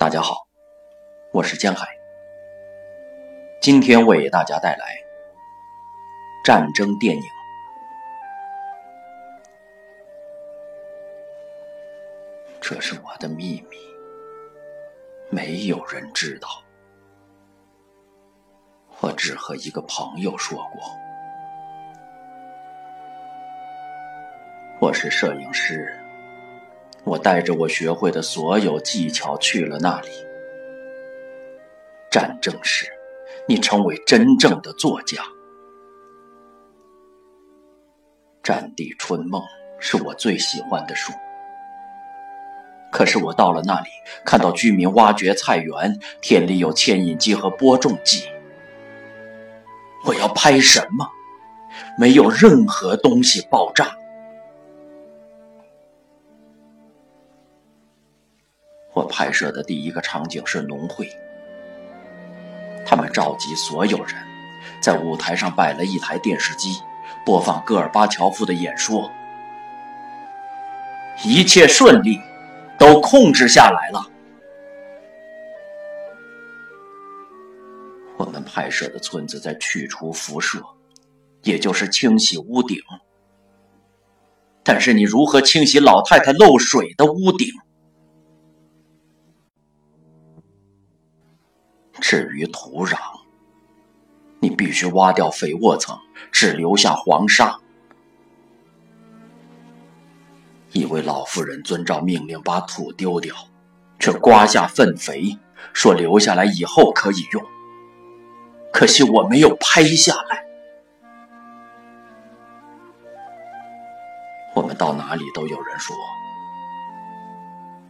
大家好，我是江海，今天为大家带来战争电影。这是我的秘密，没有人知道。我只和一个朋友说过，我是摄影师。我带着我学会的所有技巧去了那里。战争时，你成为真正的作家。《战地春梦》是我最喜欢的书。可是我到了那里，看到居民挖掘菜园，田里有牵引机和播种机。我要拍什么？没有任何东西爆炸。我拍摄的第一个场景是农会，他们召集所有人，在舞台上摆了一台电视机，播放戈尔巴乔夫的演说。一切顺利，都控制下来了。我们拍摄的村子在去除辐射，也就是清洗屋顶。但是你如何清洗老太太漏水的屋顶？至于土壤，你必须挖掉肥沃层，只留下黄沙。一位老妇人遵照命令把土丢掉，却刮下粪肥，说留下来以后可以用。可惜我没有拍下来。我们到哪里都有人说：“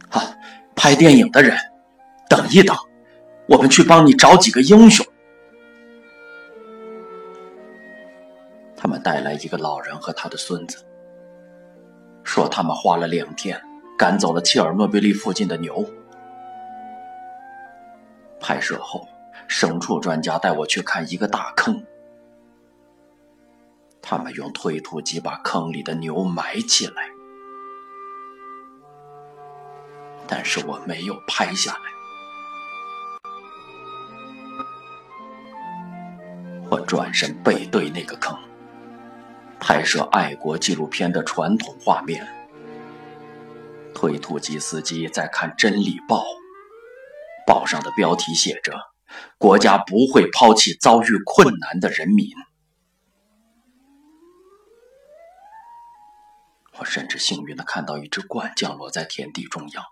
啊，拍电影的人，等一等。”我们去帮你找几个英雄。他们带来一个老人和他的孙子，说他们花了两天赶走了切尔诺贝利附近的牛。拍摄后，牲畜专家带我去看一个大坑，他们用推土机把坑里的牛埋起来，但是我没有拍下来。转身背对那个坑，拍摄爱国纪录片的传统画面。推土机司机在看《真理报》，报上的标题写着：“国家不会抛弃遭遇困难的人民。”我甚至幸运的看到一只鹳降落在田地中央，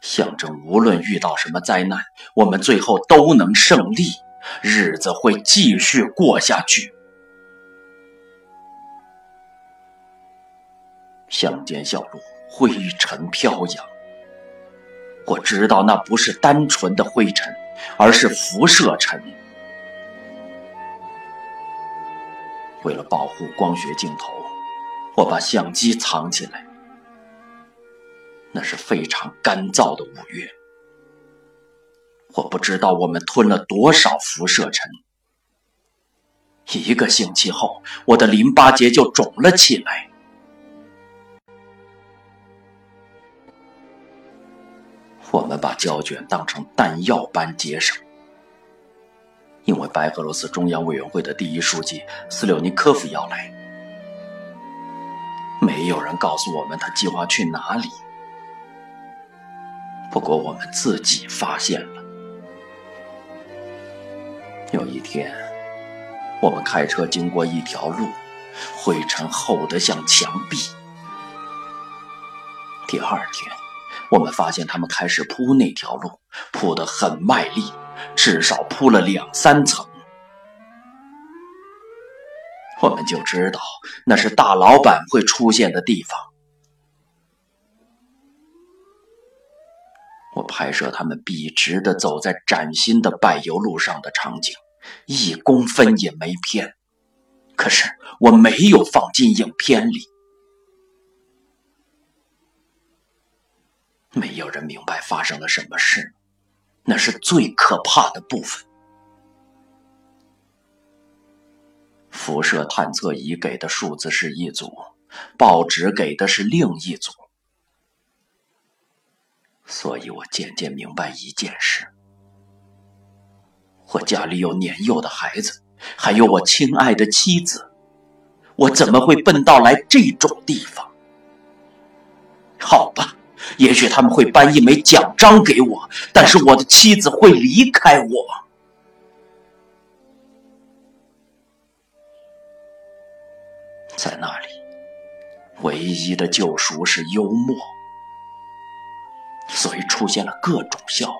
象征无论遇到什么灾难，我们最后都能胜利。日子会继续过下去。乡间小路灰尘飘扬，我知道那不是单纯的灰尘，而是辐射尘。为了保护光学镜头，我把相机藏起来。那是非常干燥的五月。我不知道我们吞了多少辐射尘。一个星期后，我的淋巴结就肿了起来。我们把胶卷当成弹药般节省，因为白俄罗斯中央委员会的第一书记斯柳尼科夫要来。没有人告诉我们他计划去哪里，不过我们自己发现了。有一天，我们开车经过一条路，灰尘厚得像墙壁。第二天，我们发现他们开始铺那条路，铺得很卖力，至少铺了两三层。我们就知道那是大老板会出现的地方。我拍摄他们笔直的走在崭新的柏油路上的场景，一公分也没偏。可是我没有放进影片里。没有人明白发生了什么事，那是最可怕的部分。辐射探测仪给的数字是一组，报纸给的是另一组。所以我渐渐明白一件事：我家里有年幼的孩子，还有我亲爱的妻子，我怎么会笨到来这种地方？好吧，也许他们会颁一枚奖章给我，但是我的妻子会离开我。在那里，唯一的救赎是幽默，所以出现了各种笑话。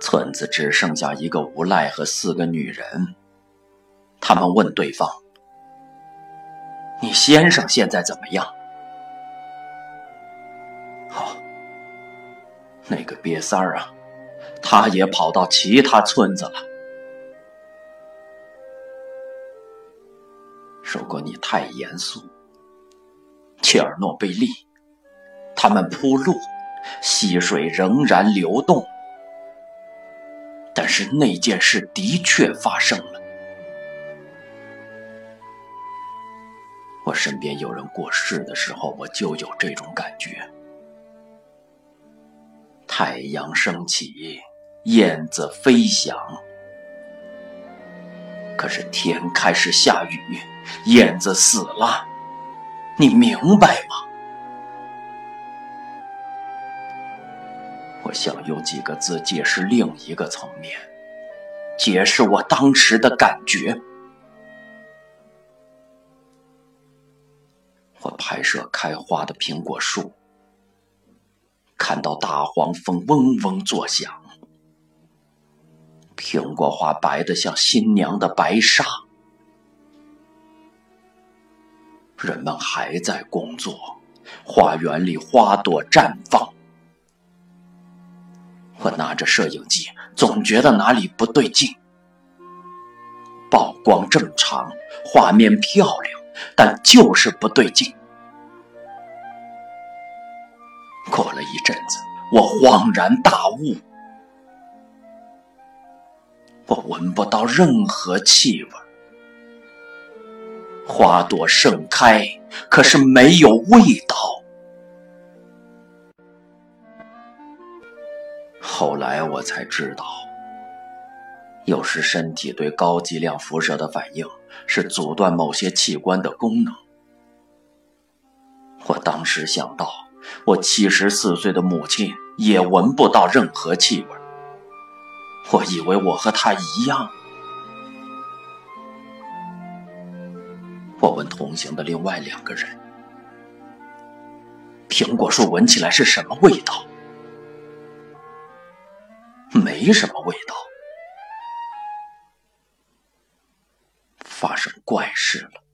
村子只剩下一个无赖和四个女人，他们问对方：“你先生现在怎么样？”好，那个瘪三儿啊，他也跑到其他村子了。如果你太严肃，切尔诺贝利，他们铺路，溪水仍然流动。但是那件事的确发生了。我身边有人过世的时候，我就有这种感觉。太阳升起，燕子飞翔。可是天开始下雨，燕子死了，你明白吗？我想用几个字解释另一个层面，解释我当时的感觉。我拍摄开花的苹果树，看到大黄蜂嗡嗡作响。苹果花白的像新娘的白纱，人们还在工作，花园里花朵绽放。我拿着摄影机，总觉得哪里不对劲。曝光正常，画面漂亮，但就是不对劲。过了一阵子，我恍然大悟。我闻不到任何气味，花朵盛开，可是没有味道。后来我才知道，有时身体对高剂量辐射的反应是阻断某些器官的功能。我当时想到，我七十四岁的母亲也闻不到任何气味。我以为我和她一样。我问同行的另外两个人：“苹果树闻起来是什么味道？”没什么味道。发生怪事了。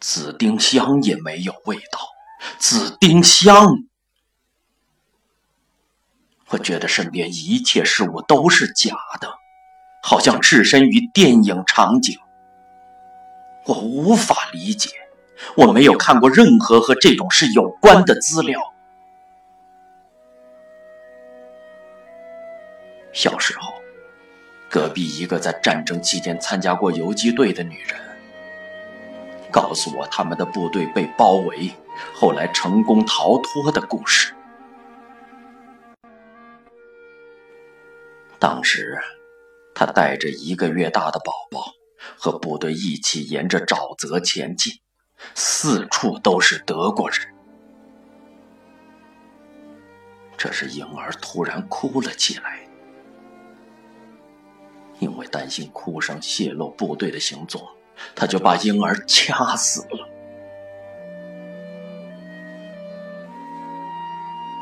紫丁香也没有味道。紫丁香。我觉得身边一切事物都是假的，好像置身于电影场景。我无法理解，我没有看过任何和这种事有关的资料。小时候，隔壁一个在战争期间参加过游击队的女人，告诉我他们的部队被包围，后来成功逃脱的故事。当时，他带着一个月大的宝宝，和部队一起沿着沼泽前进，四处都是德国人。这时，婴儿突然哭了起来，因为担心哭声泄露部队的行踪，他就把婴儿掐死了。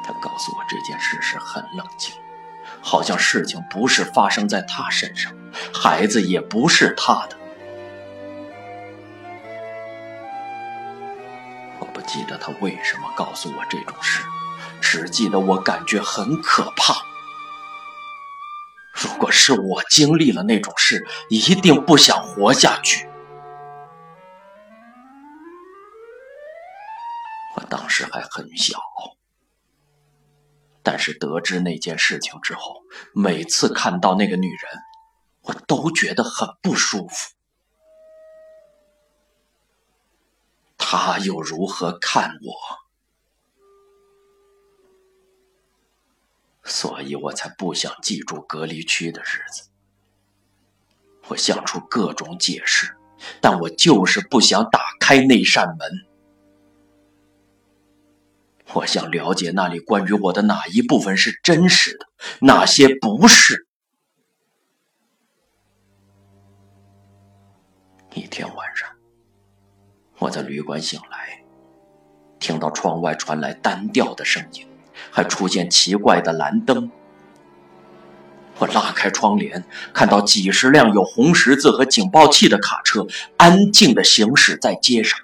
他告诉我这件事时很冷静。好像事情不是发生在他身上，孩子也不是他的。我不记得他为什么告诉我这种事，只记得我感觉很可怕。如果是我经历了那种事，一定不想活下去。我当时还很小。但是得知那件事情之后，每次看到那个女人，我都觉得很不舒服。他又如何看我？所以我才不想记住隔离区的日子。我想出各种解释，但我就是不想打开那扇门。我想了解那里关于我的哪一部分是真实的，哪些不是。一天晚上，我在旅馆醒来，听到窗外传来单调的声音，还出现奇怪的蓝灯。我拉开窗帘，看到几十辆有红十字和警报器的卡车安静的行驶在街上。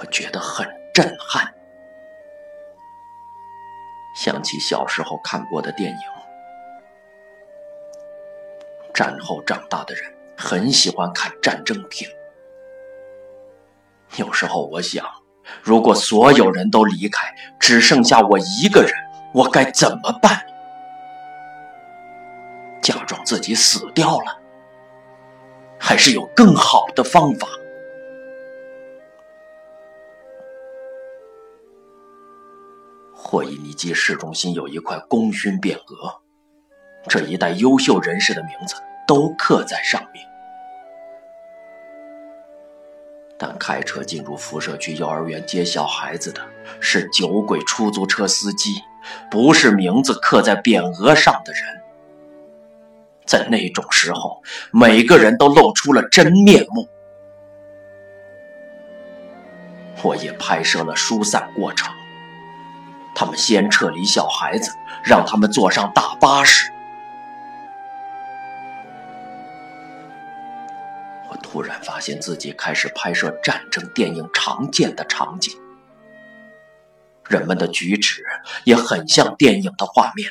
我觉得很震撼，想起小时候看过的电影。战后长大的人很喜欢看战争片。有时候我想，如果所有人都离开，只剩下我一个人，我该怎么办？假装自己死掉了，还是有更好的方法？霍伊尼基市中心有一块功勋匾额，这一代优秀人士的名字都刻在上面。但开车进入辐射区幼儿园接小孩子的是酒鬼出租车司机，不是名字刻在匾额上的人。在那种时候，每个人都露出了真面目。我也拍摄了疏散过程。他们先撤离小孩子，让他们坐上大巴士。我突然发现自己开始拍摄战争电影常见的场景，人们的举止也很像电影的画面，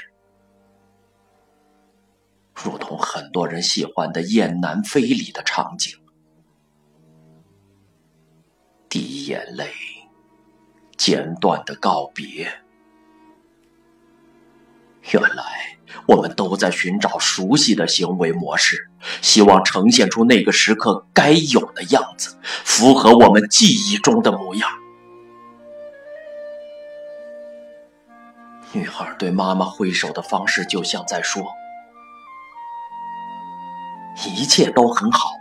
如同很多人喜欢的《雁南飞》里的场景：滴眼泪，简短的告别。原来我们都在寻找熟悉的行为模式，希望呈现出那个时刻该有的样子，符合我们记忆中的模样。女孩对妈妈挥手的方式，就像在说：“一切都很好，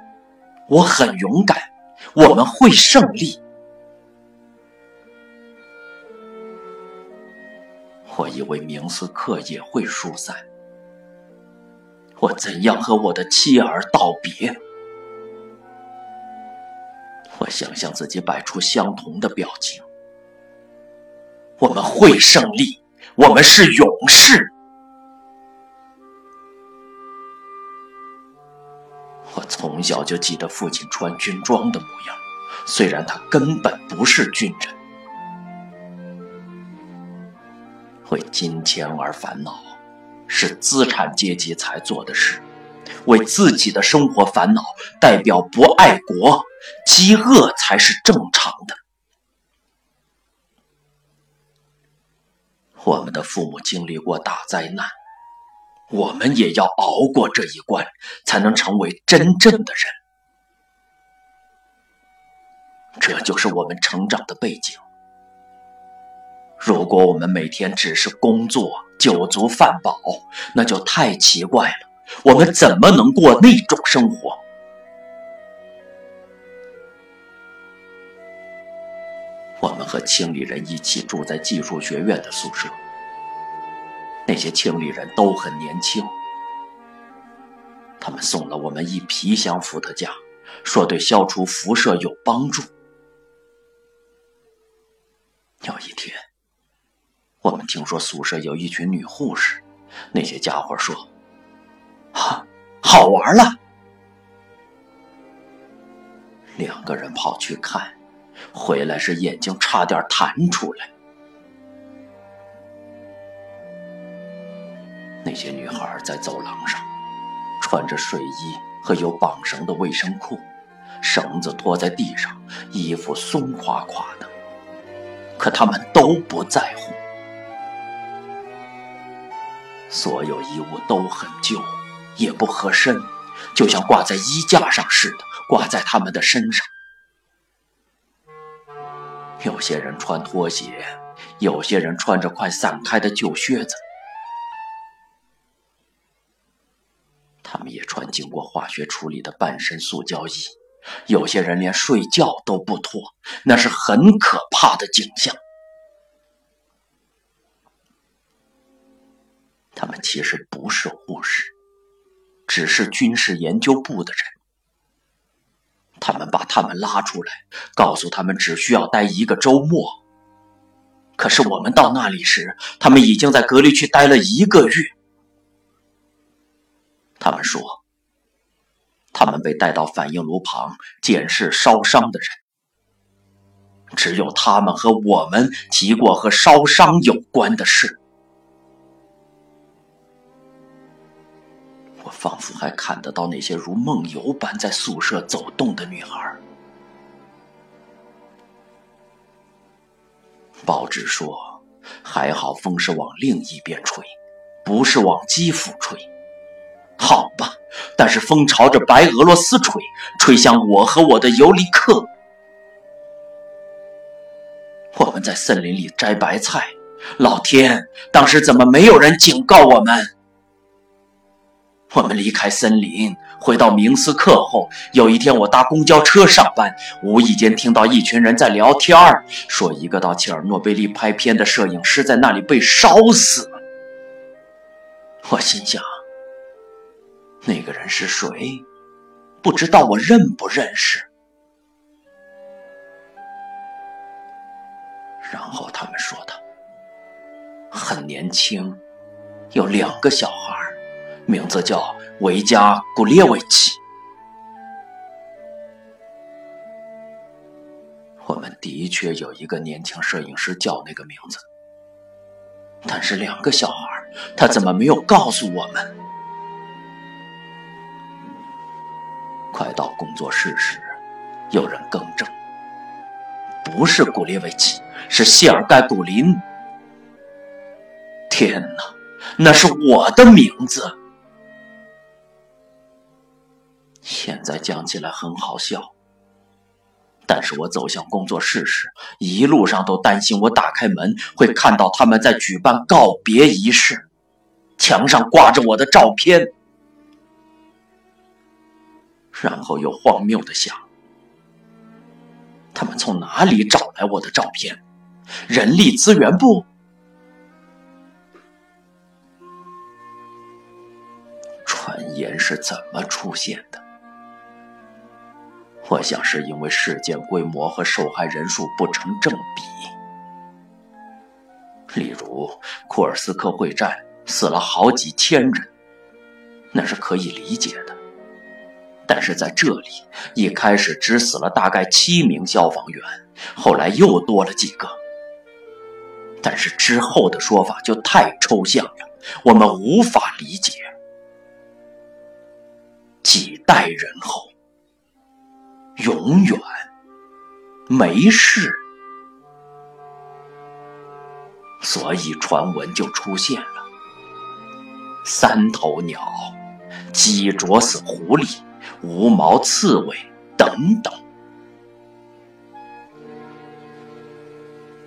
我很勇敢，我们会胜利。”我以为明斯克也会疏散，我怎样和我的妻儿道别？我想象自己摆出相同的表情。我们会胜利，我们是勇士。我从小就记得父亲穿军装的模样，虽然他根本不是军人。为金钱而烦恼，是资产阶级才做的事；为自己的生活烦恼，代表不爱国，饥饿才是正常的。我们的父母经历过大灾难，我们也要熬过这一关，才能成为真正的人。这就是我们成长的背景。如果我们每天只是工作、酒足饭饱，那就太奇怪了。我们怎么能过那种生活？我们和清理人一起住在技术学院的宿舍，那些清理人都很年轻。他们送了我们一皮箱伏特加，说对消除辐射有帮助。有一天。我们听说宿舍有一群女护士，那些家伙说：“哈，好玩了。”两个人跑去看，回来时眼睛差点弹出来。那些女孩在走廊上，穿着睡衣和有绑绳的卫生裤，绳子拖在地上，衣服松垮垮的，可她们都不在乎。所有衣物都很旧，也不合身，就像挂在衣架上似的，挂在他们的身上，有些人穿拖鞋，有些人穿着快散开的旧靴子。他们也穿经过化学处理的半身塑胶衣，有些人连睡觉都不脱，那是很可怕的景象。他们其实不是护士，只是军事研究部的人。他们把他们拉出来，告诉他们只需要待一个周末。可是我们到那里时，他们已经在隔离区待了一个月。他们说，他们被带到反应炉旁检视烧伤的人。只有他们和我们提过和烧伤有关的事。仿佛还看得到那些如梦游般在宿舍走动的女孩。报纸说，还好风是往另一边吹，不是往基辅吹。好吧，但是风朝着白俄罗斯吹，吹向我和我的尤里克。我们在森林里摘白菜，老天，当时怎么没有人警告我们？我们离开森林，回到明斯克后，有一天我搭公交车上班，无意间听到一群人在聊天儿说一个到切尔诺贝利拍片的摄影师在那里被烧死了。我心想，那个人是谁？不知道我认不认识。然后他们说他很年轻，有两个小孩。名字叫维加·古列维奇。我们的确有一个年轻摄影师叫那个名字，但是两个小孩，他怎么没有告诉我们？快到工作室时，有人更正，不是古列维奇，是谢尔盖·古林。天哪，那是我的名字！现在讲起来很好笑，但是我走向工作室时，一路上都担心我打开门会看到他们在举办告别仪式，墙上挂着我的照片，然后又荒谬的想，他们从哪里找来我的照片？人力资源部？传言是怎么出现的？我想是因为事件规模和受害人数不成正比。例如，库尔斯克会战死了好几千人，那是可以理解的。但是在这里，一开始只死了大概七名消防员，后来又多了几个。但是之后的说法就太抽象了，我们无法理解。几代人后。永远没事，所以传闻就出现了：三头鸟、鸡啄死狐狸、无毛刺猬等等。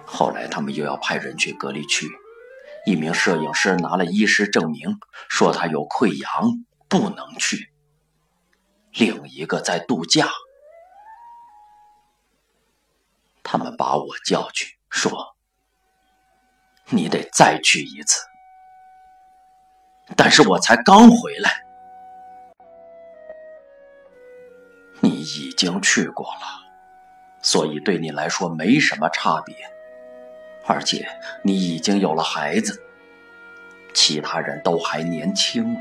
后来他们又要派人去隔离区，一名摄影师拿了医师证明，说他有溃疡，不能去。另一个在度假。他们把我叫去，说：“你得再去一次。”但是我才刚回来，你已经去过了，所以对你来说没什么差别。而且你已经有了孩子，其他人都还年轻。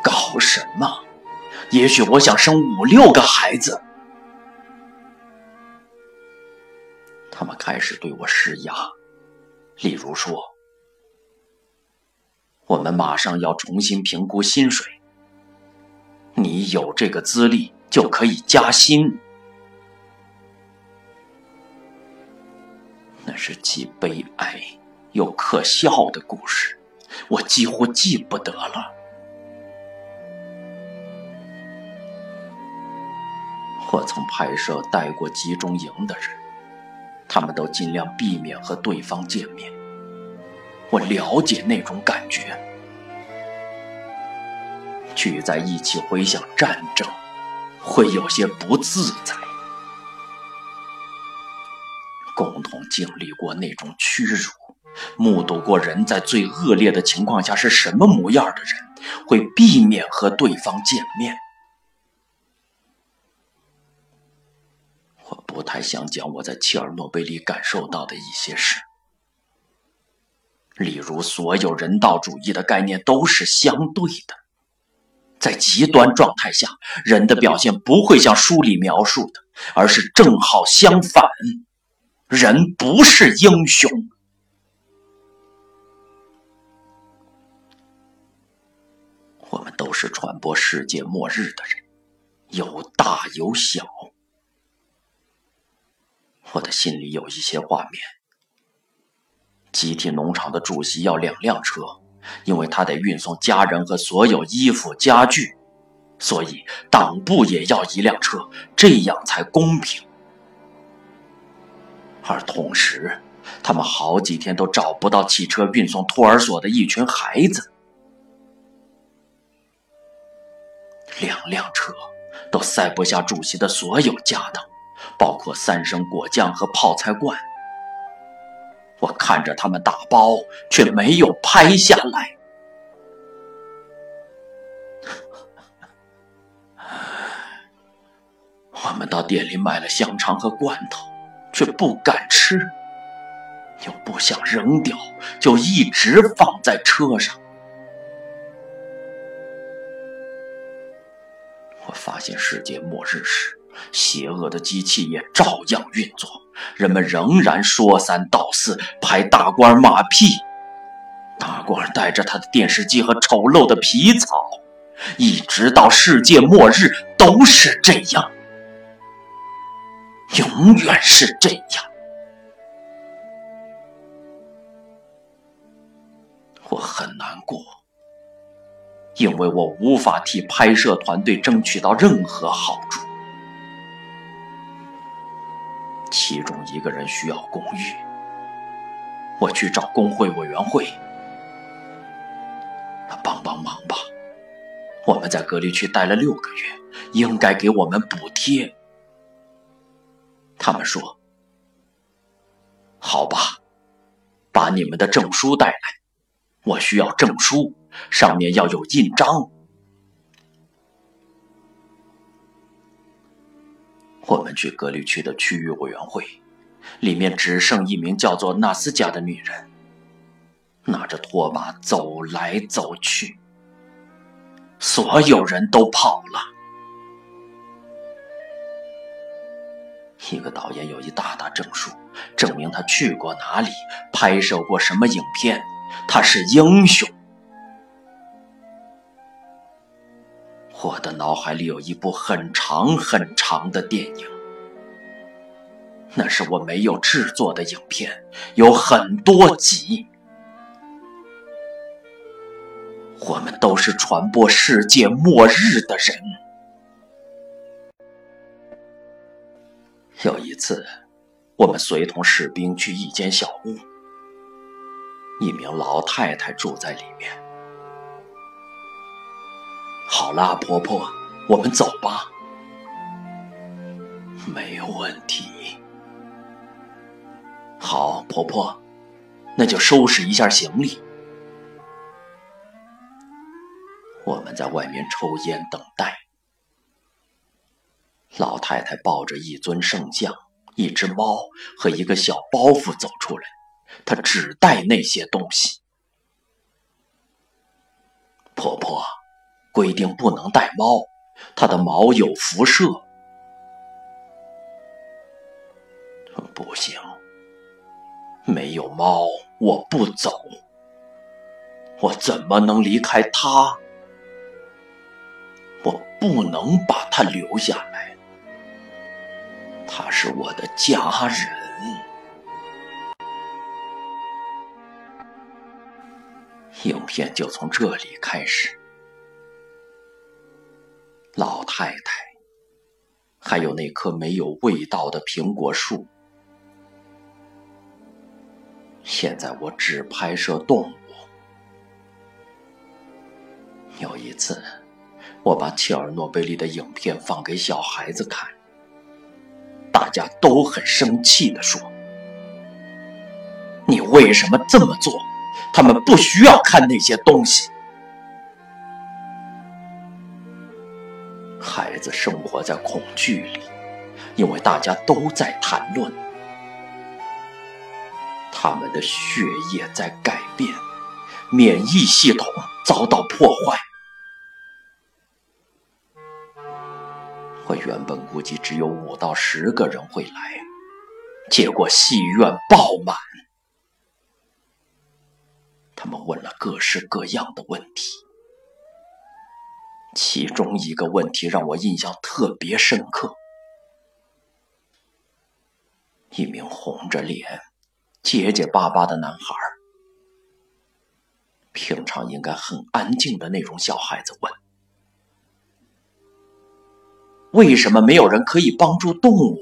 搞什么？也许我想生五六个孩子。他们开始对我施压，例如说：“我们马上要重新评估薪水，你有这个资历就可以加薪。”那是既悲哀又可笑的故事，我几乎记不得了。我曾拍摄带过集中营的人，他们都尽量避免和对方见面。我了解那种感觉，聚在一起回想战争，会有些不自在。共同经历过那种屈辱，目睹过人在最恶劣的情况下是什么模样的人，会避免和对方见面。我不太想讲我在切尔诺贝利感受到的一些事，例如所有人道主义的概念都是相对的，在极端状态下，人的表现不会像书里描述的，而是正好相反，人不是英雄。我们都是传播世界末日的人，有大有小。我的心里有一些画面：集体农场的主席要两辆车，因为他得运送家人和所有衣服家具，所以党部也要一辆车，这样才公平。而同时，他们好几天都找不到汽车运送托儿所的一群孩子，两辆车都塞不下主席的所有家当。包括三升果酱和泡菜罐，我看着他们打包，却没有拍下来。我们到店里买了香肠和罐头，却不敢吃，又不想扔掉，就一直放在车上。我发现世界末日时。邪恶的机器也照样运作，人们仍然说三道四，拍大官马屁。大官带着他的电视机和丑陋的皮草，一直到世界末日都是这样，永远是这样。我很难过，因为我无法替拍摄团队争取到任何好处。其中一个人需要公寓，我去找工会委员会，帮帮忙吧。我们在隔离区待了六个月，应该给我们补贴。他们说：“好吧，把你们的证书带来，我需要证书，上面要有印章。”我们去隔离区的区域委员会，里面只剩一名叫做纳斯加的女人，拿着拖把走来走去。所有人都跑了。一个导演有一大沓证书，证明他去过哪里，拍摄过什么影片，他是英雄。我的脑海里有一部很长很长的电影，那是我没有制作的影片，有很多集。我们都是传播世界末日的人。有一次，我们随同士兵去一间小屋，一名老太太住在里面。好啦，婆婆，我们走吧。没问题。好，婆婆，那就收拾一下行李。我们在外面抽烟等待。老太太抱着一尊圣像、一只猫和一个小包袱走出来，她只带那些东西。婆婆。规定不能带猫，它的毛有辐射。不行，没有猫我不走。我怎么能离开它？我不能把它留下来。它是我的家人。影片就从这里开始。老太太还有那棵没有味道的苹果树。现在我只拍摄动物。有一次，我把切尔诺贝利的影片放给小孩子看，大家都很生气的说：“你为什么这么做？他们不需要看那些东西。”生活在恐惧里，因为大家都在谈论。他们的血液在改变，免疫系统遭到破坏。我原本估计只有五到十个人会来，结果戏院爆满。他们问了各式各样的问题，其中一个问题让我印象特别深刻：一名红着脸。结结巴巴的男孩，平常应该很安静的那种小孩子问：“为什么没有人可以帮助动物？”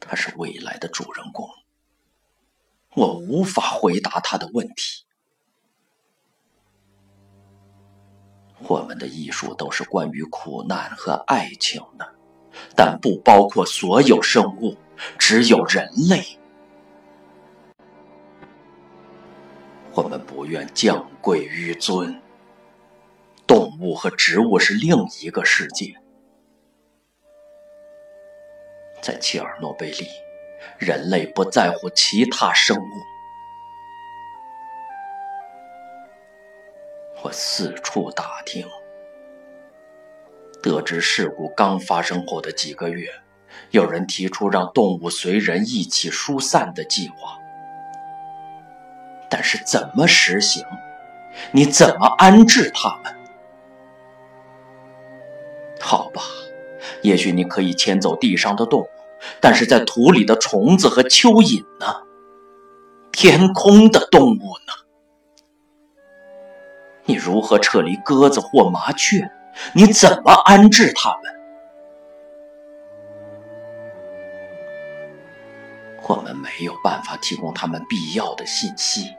他是未来的主人公，我无法回答他的问题。我们的艺术都是关于苦难和爱情的。但不包括所有生物，只有人类。我们不愿降贵于尊。动物和植物是另一个世界。在切尔诺贝利，人类不在乎其他生物。四处打听。得知事故刚发生后的几个月，有人提出让动物随人一起疏散的计划，但是怎么实行？你怎么安置它们？好吧，也许你可以牵走地上的动物，但是在土里的虫子和蚯蚓呢？天空的动物呢？你如何撤离鸽子或麻雀？你怎么安置他们？我们没有办法提供他们必要的信息，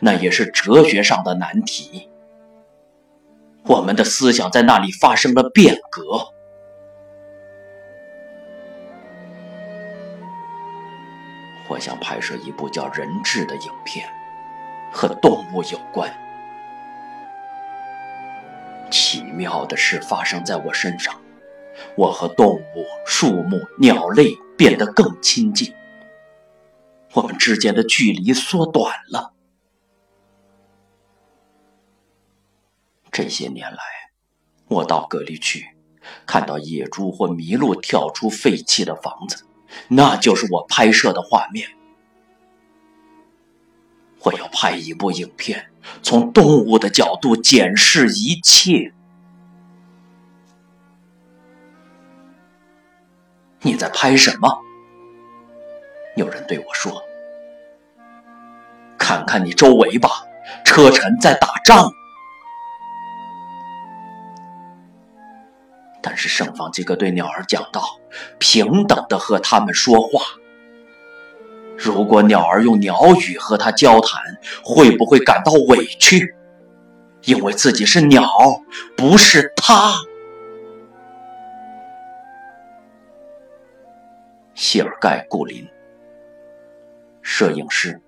那也是哲学上的难题。我们的思想在那里发生了变革。我想拍摄一部叫《人质》的影片，和动物有关。妙的事发生在我身上，我和动物、树木、鸟类变得更亲近，我们之间的距离缩短了。这些年来，我到隔离区，看到野猪或麋鹿跳出废弃的房子，那就是我拍摄的画面。我要拍一部影片。从动物的角度检视一切。你在拍什么？有人对我说：“看看你周围吧，车臣在打仗。”但是圣方济各对鸟儿讲道：“平等的和他们说话。”如果鸟儿用鸟语和他交谈，会不会感到委屈？因为自己是鸟，不是他。谢尔盖·顾林，摄影师。